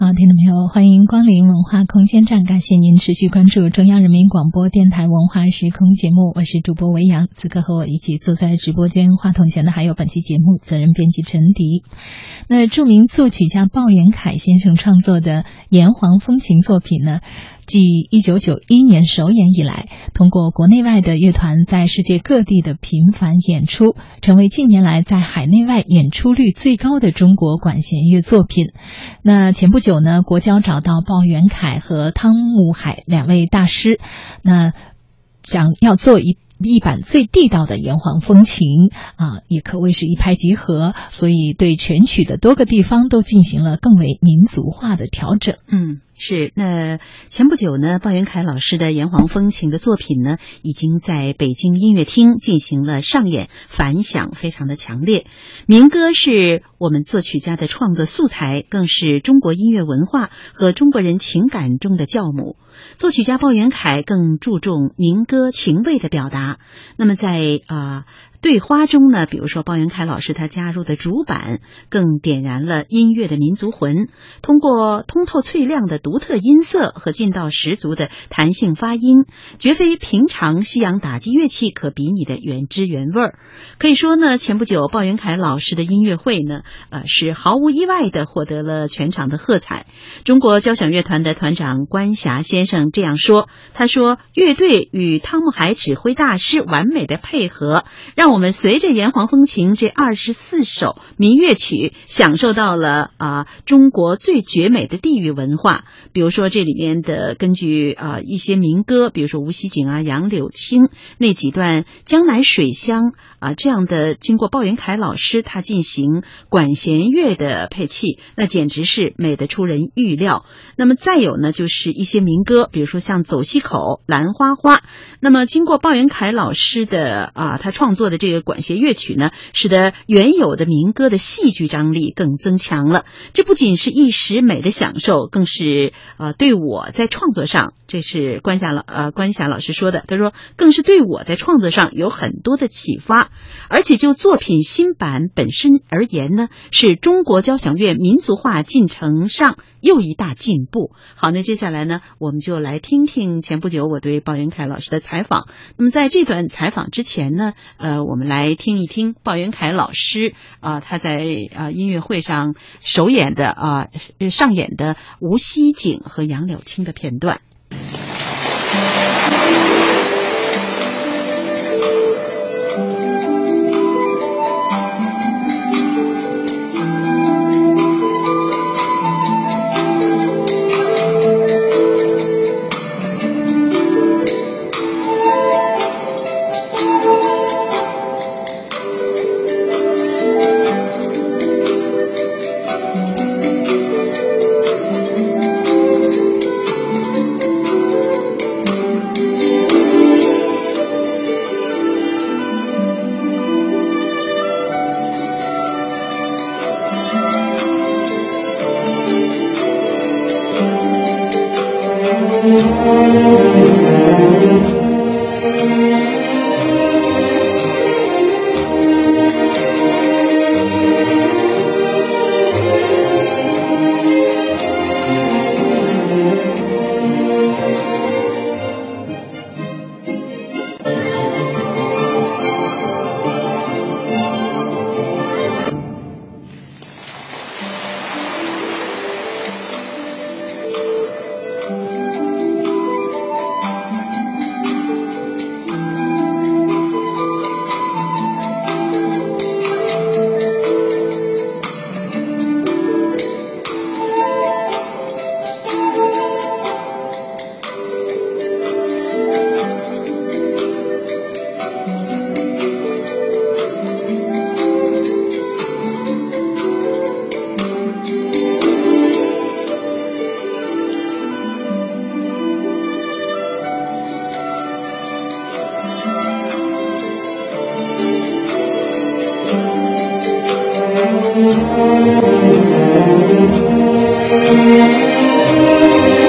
好，听众朋友，欢迎光临文化空间站，感谢您持续关注中央人民广播电台文化时空节目，我是主播维扬。此刻和我一起坐在直播间话筒前的还有本期节目责任编辑陈迪。那著名作曲家鲍元凯先生创作的《炎黄风情》作品呢？继一九九一年首演以来，通过国内外的乐团在世界各地的频繁演出，成为近年来在海内外演出率最高的中国管弦乐作品。那前不久呢，国交找到鲍元凯和汤姆海两位大师，那想要做一。一版最地道的《炎黄风情》啊，也可谓是一拍即合，所以对全曲的多个地方都进行了更为民族化的调整。嗯。是，那前不久呢，鲍元凯老师的《炎黄风情》的作品呢，已经在北京音乐厅进行了上演，反响非常的强烈。民歌是我们作曲家的创作素材，更是中国音乐文化和中国人情感中的酵母。作曲家鲍元凯更注重民歌情味的表达。那么在啊。对花中呢，比如说鲍元凯老师他加入的主板，更点燃了音乐的民族魂。通过通透脆亮的独特音色和劲道十足的弹性发音，绝非平常西洋打击乐器可比拟的原汁原味儿。可以说呢，前不久鲍元凯老师的音乐会呢，呃，是毫无意外的获得了全场的喝彩。中国交响乐团的团长关霞先生这样说：“他说，乐队与汤姆海指挥大师完美的配合，让。”我们随着《炎黄风情》这二十四首民乐曲，享受到了啊中国最绝美的地域文化。比如说这里面的根据啊一些民歌，比如说无锡景啊、杨柳青那几段江南水乡啊这样的，经过鲍元凯老师他进行管弦乐的配器，那简直是美得出人预料。那么再有呢，就是一些民歌，比如说像《走西口》《兰花花》，那么经过鲍元凯老师的啊他创作的。这个管弦乐曲呢，使得原有的民歌的戏剧张力更增强了。这不仅是一时美的享受，更是啊，对我在创作上，这是关霞老呃关霞老师说的。他说，更是对我在创作上有很多的启发。而且就作品新版本身而言呢，是中国交响乐民族化进程上又一大进步。好，那接下来呢，我们就来听听前不久我对鲍元凯老师的采访。那么在这段采访之前呢，呃。我们来听一听鲍元凯老师啊，他在啊音乐会上首演的啊上演的无锡景和杨柳青的片段。thank you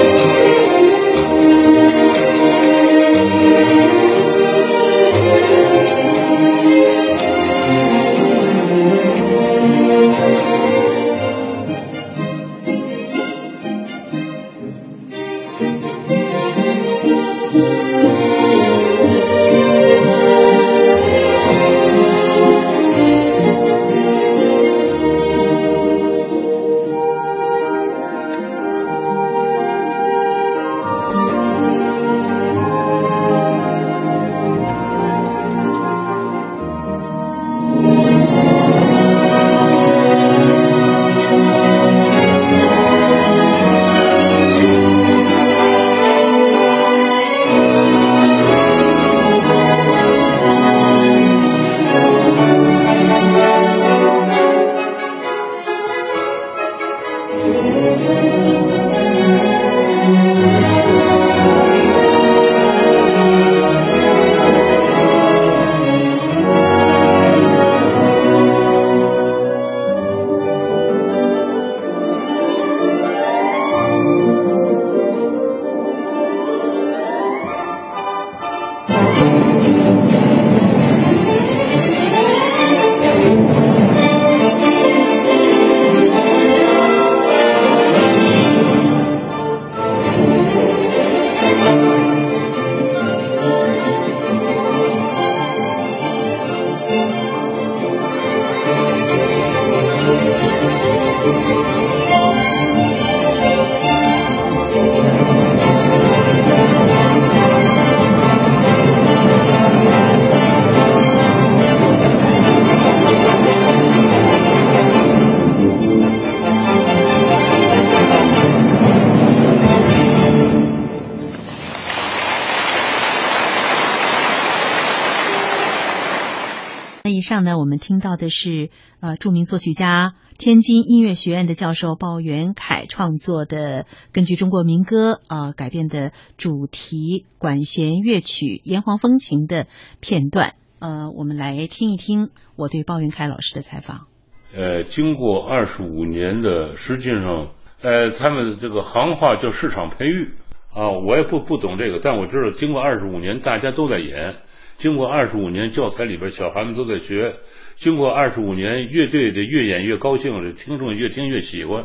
上呢，我们听到的是呃著名作曲家、天津音乐学院的教授鲍元凯创作的，根据中国民歌啊改编的主题管弦乐曲《炎黄风情》的片段。呃，我们来听一听我对鲍元凯老师的采访。呃，经过二十五年的，实际上，呃，他们这个行话叫市场培育啊，我也不不懂这个，但我知道，经过二十五年，大家都在演。经过二十五年，教材里边小孩子都在学。经过二十五年，乐队的越演越高兴，听众越听越喜欢，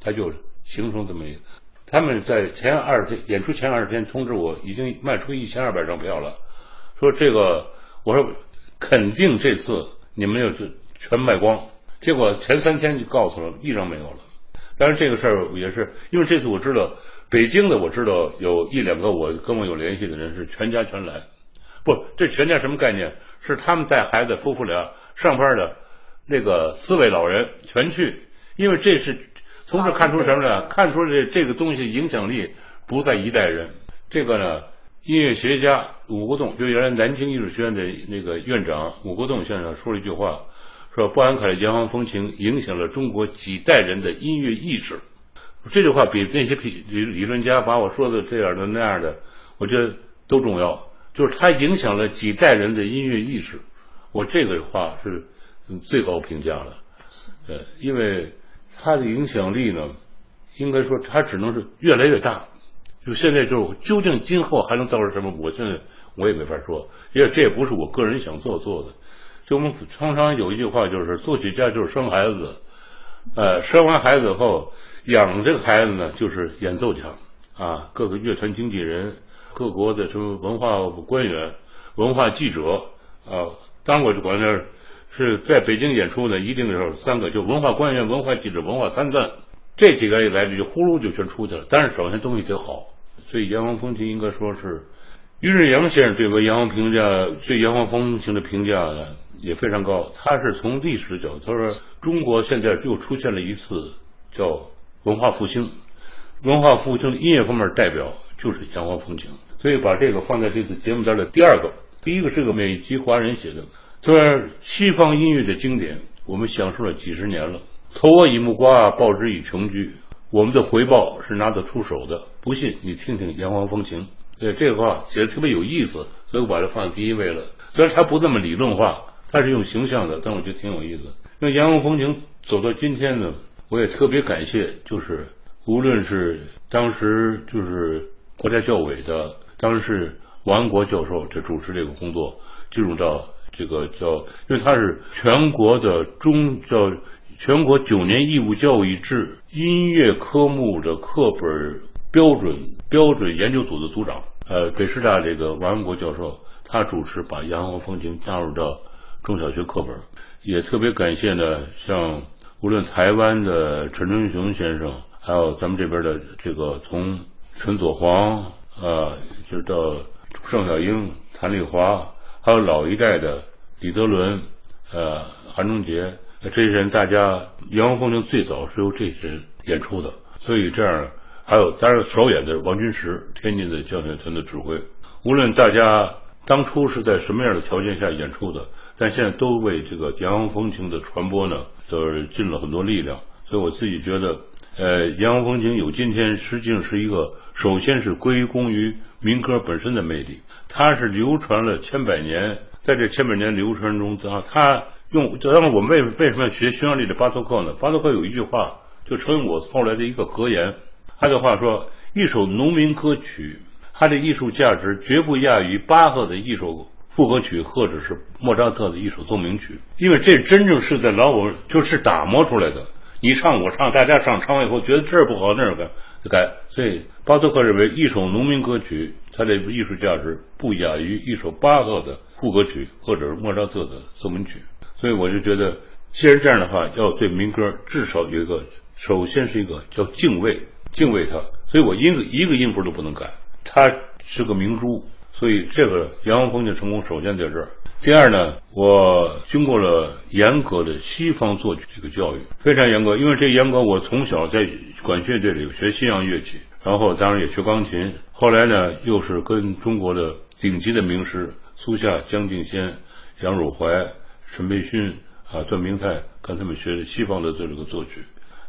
他就形成这么一个。他们在前二十天演出前二十天通知我，已经卖出一千二百张票了。说这个，我说肯定这次你们要是全卖光。结果前三天就告诉了，一张没有了。但是这个事儿也是因为这次我知道北京的，我知道有一两个我跟我有联系的人是全家全来。不，这全家什么概念？是他们带孩子夫妇俩上班的，那个四位老人全去，因为这是从这看出什么呢？看出这这个东西影响力不在一代人。这个呢，音乐学家武国栋，就原来南京艺术学院的那个院长武国栋先生说了一句话，说布兰凯的《洋行风情》影响了中国几代人的音乐意识。这句话比那些理理论家把我说的这样的那样的，我觉得都重要。就是他影响了几代人的音乐意识，我这个话是最高评价了。呃，因为他的影响力呢，应该说他只能是越来越大。就现在就究竟今后还能造成什么，我现在我也没法说，因为这也不是我个人想做做的。就我们常常有一句话，就是作曲家就是生孩子，呃，生完孩子后养这个孩子呢，就是演奏家啊，各个乐团经纪人。各国的什么文化官员、文化记者啊，当过就管那是在北京演出呢，一定是三个，就文化官员、文化记者、文化参赞，这几个一来就呼噜就全出去了。但是首先东西得好，所以炎黄风情应该说是于日阳先生对我炎黄评价，对炎黄风情的评价呢也非常高。他是从历史角度，他说中国现在又出现了一次叫文化复兴，文化复兴音乐方面代表就是炎黄风情。所以把这个放在这次节目单的第二个，第一个是个美籍华人写的，虽然西方音乐的经典，我们享受了几十年了，投我以木瓜，报之以琼琚，我们的回报是拿得出手的。不信你听听《炎黄风情》，对这个话写的特别有意思，所以我把它放在第一位了。虽然它不那么理论化，它是用形象的，但我觉得挺有意思。那《炎黄风情》走到今天呢，我也特别感谢，就是无论是当时就是国家教委的。当时是王安国教授就主持这个工作，进入到这个叫，因为他是全国的中叫全国九年义务教育制音乐科目的课本标准标准研究组的组长，呃，北师大这个王安国教授，他主持把《炎黄风情》加入到中小学课本，也特别感谢呢，像无论台湾的陈春雄先生，还有咱们这边的这个从陈佐煌。啊，就是到盛小英、谭丽华，还有老一代的李德伦、呃韩忠杰，这些人，大家《炎黄风情》最早是由这些人演出的，所以这样还有当然首演的王军石，天津的交响团的指挥。无论大家当初是在什么样的条件下演出的，但现在都为这个《炎黄风情》的传播呢，都是尽了很多力量。所以我自己觉得。呃，炎黄风情有今天，实际上是一个，首先是归功于民歌本身的魅力，它是流传了千百年，在这千百年流传中，啊，它用，那么我们为为什么要学匈牙利的巴托克呢？巴托克有一句话，就成为我后来的一个格言。他的话说，一首农民歌曲，它的艺术价值绝不亚于巴赫的一首副歌曲，或者是莫扎特的一首奏鸣曲，因为这真正是在老我就是打磨出来的。你唱我唱，大家唱，唱完以后觉得这儿不好那儿改就改。所以巴托克认为，一首农民歌曲，它的艺术价值不亚于一首巴赫的副歌曲或者是莫扎特的奏鸣曲。所以我就觉得，既然这样的话，要对民歌至少有一个，首先是一个叫敬畏，敬畏它。所以我一个一个音符都不能改，它是个明珠。所以这个炎黄风的成功，首先在这儿。第二呢，我经过了严格的西方作曲这个教育，非常严格。因为这严格，我从小在管乐队里学西洋乐器，然后当然也学钢琴。后来呢，又是跟中国的顶级的名师苏夏、江敬先、杨汝怀，陈培勋啊、段明泰，跟他们学的西方的这个作曲。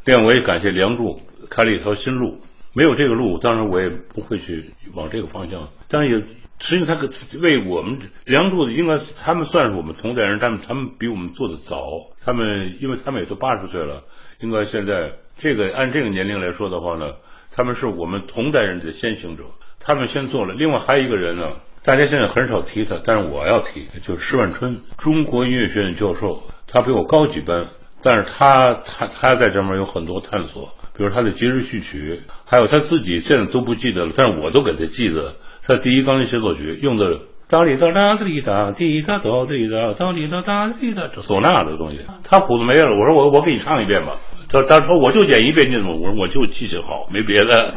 另外，我也感谢梁祝开了一条新路。没有这个路，当然我也不会去往这个方向。当然也，实际上他为我们梁祝，应该他们算是我们同代人，但他们比我们做的早。他们因为他们也都八十岁了，应该现在这个按这个年龄来说的话呢，他们是我们同代人的先行者。他们先做了。另外还有一个人呢，大家现在很少提他，但是我要提，就是施万春，中国音乐学院教授，他比我高几班，但是他他他在这面有很多探索。比如他的节日序曲，还有他自己现在都不记得了，但是我都给他记得。他第一钢琴协奏曲用的哒哩哒哒哩哒滴哒哆哩哒哒哩哒哒哩哒，这唢呐的东西，他谱子没了。我说我我给你唱一遍吧。他他说我就演一遍，你怎么？我说我就记性好，没别的。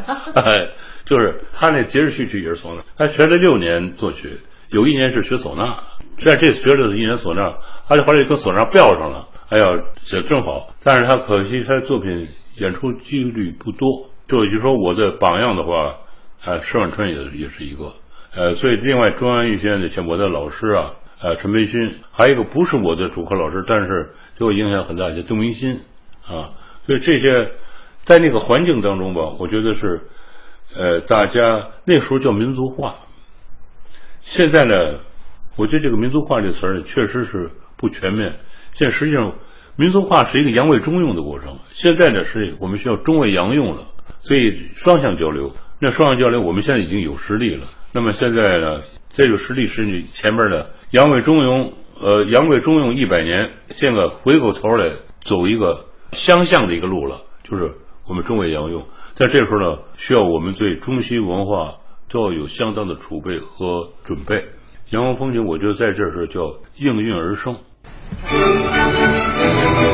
就是他那节日序曲也是唢呐，他学了六年作曲，有一年是学唢呐，在这学了一年唢呐，他就后来跟唢呐标上了。哎呀，这正好，但是他可惜他的作品。演出几率不多，就就说我的榜样的话，呃，施万春也也是一个，呃，所以另外中央音乐学院的像我的老师啊，呃，陈培勋，还有一个不是我的主课老师，但是对我影响很大，叫杜明新，啊，所以这些在那个环境当中吧，我觉得是，呃，大家那时候叫民族化，现在呢，我觉得这个民族化这词儿呢，确实是不全面，现在实际上。民族化是一个洋为中用的过程，现在呢是我们需要中为洋用了，所以双向交流。那双向交流，我们现在已经有实力了。那么现在呢，这个实力是你前面的洋为中用，呃，洋为中用一百年，现在回过头来走一个相向的一个路了，就是我们中为洋用。在这时候呢，需要我们对中西文化都要有相当的储备和准备。阳光风景，我觉得在这时候叫应运而生。Thank you.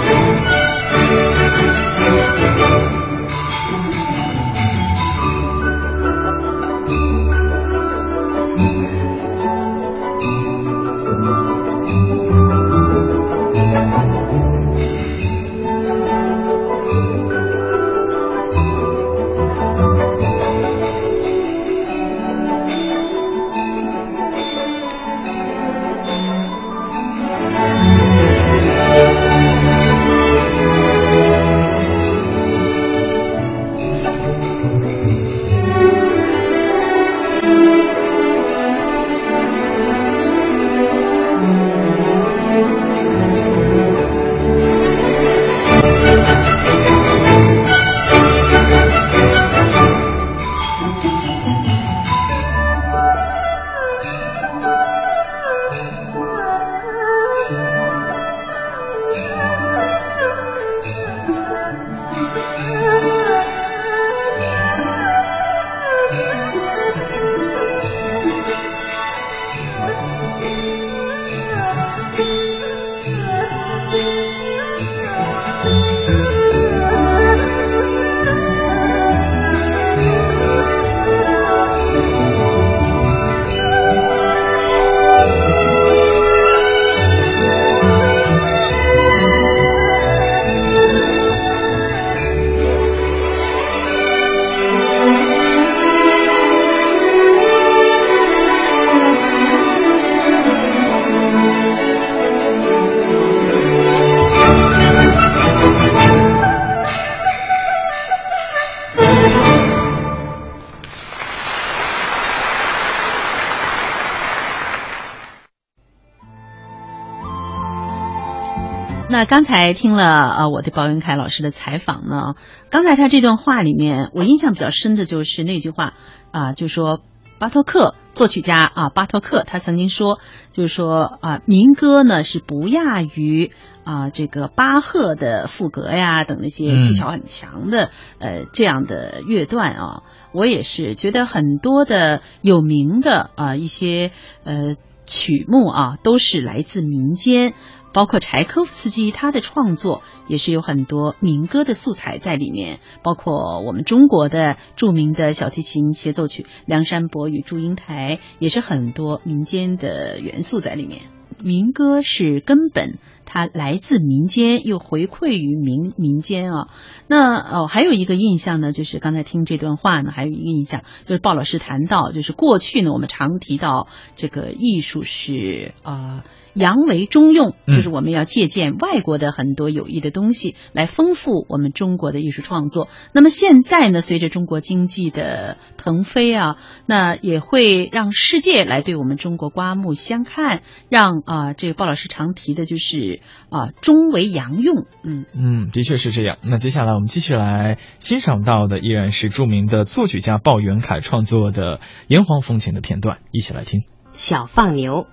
那刚才听了呃我对包云凯老师的采访呢，刚才他这段话里面，我印象比较深的就是那句话啊，就说巴托克作曲家啊，巴托克他曾经说，就是说啊，民歌呢是不亚于啊这个巴赫的赋格呀等那些技巧很强的呃这样的乐段啊，我也是觉得很多的有名的啊一些呃曲目啊都是来自民间。包括柴科夫斯基，他的创作也是有很多民歌的素材在里面。包括我们中国的著名的小提琴协奏曲《梁山伯与祝英台》，也是很多民间的元素在里面。民歌是根本，它来自民间，又回馈于民民间啊。那哦，还有一个印象呢，就是刚才听这段话呢，还有一个印象，就是鲍老师谈到，就是过去呢，我们常提到这个艺术是啊。洋为中用，就是我们要借鉴外国的很多有益的东西来丰富我们中国的艺术创作。那么现在呢，随着中国经济的腾飞啊，那也会让世界来对我们中国刮目相看。让啊，这个鲍老师常提的就是啊，中为阳用。嗯嗯，的确是这样。那接下来我们继续来欣赏到的依然是著名的作曲家鲍元凯创作的《炎黄风情》的片段，一起来听《小放牛》。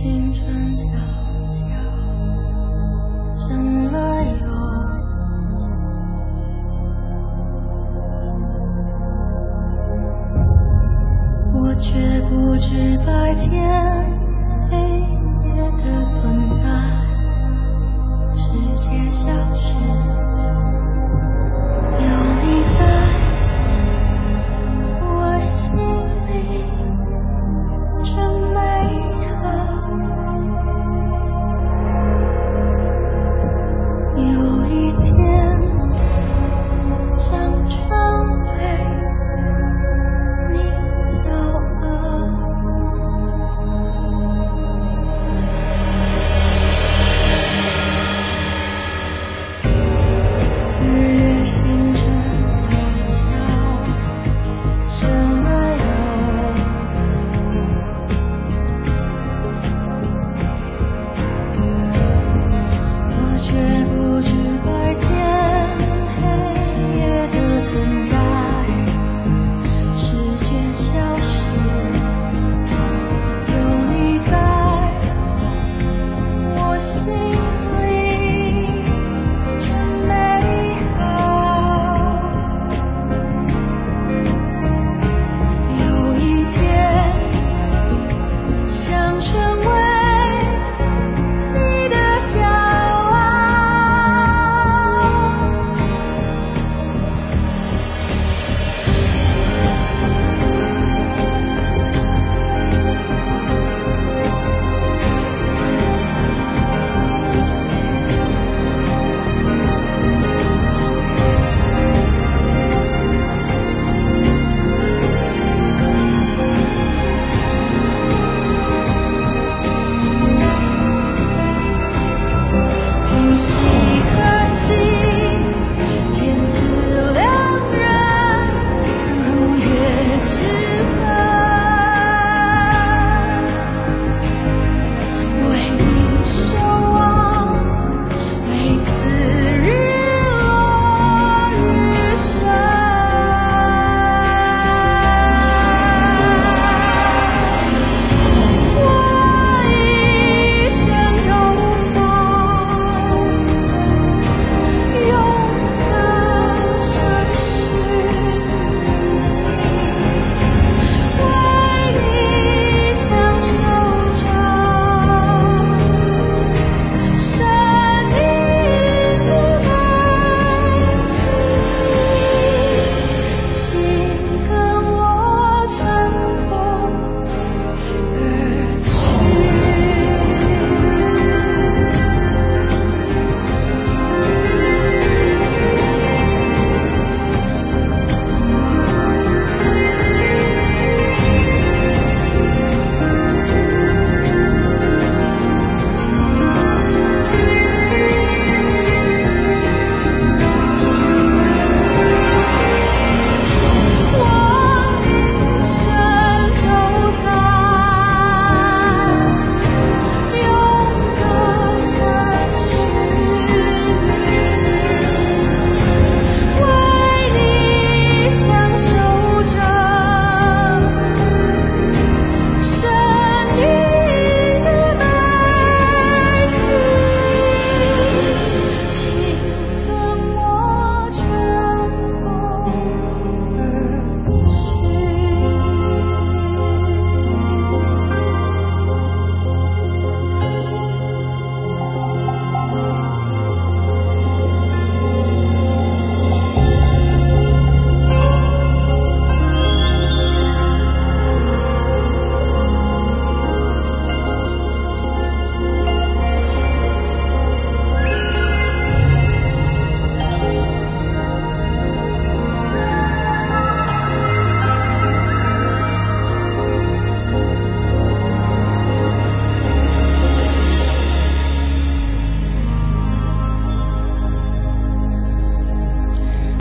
青春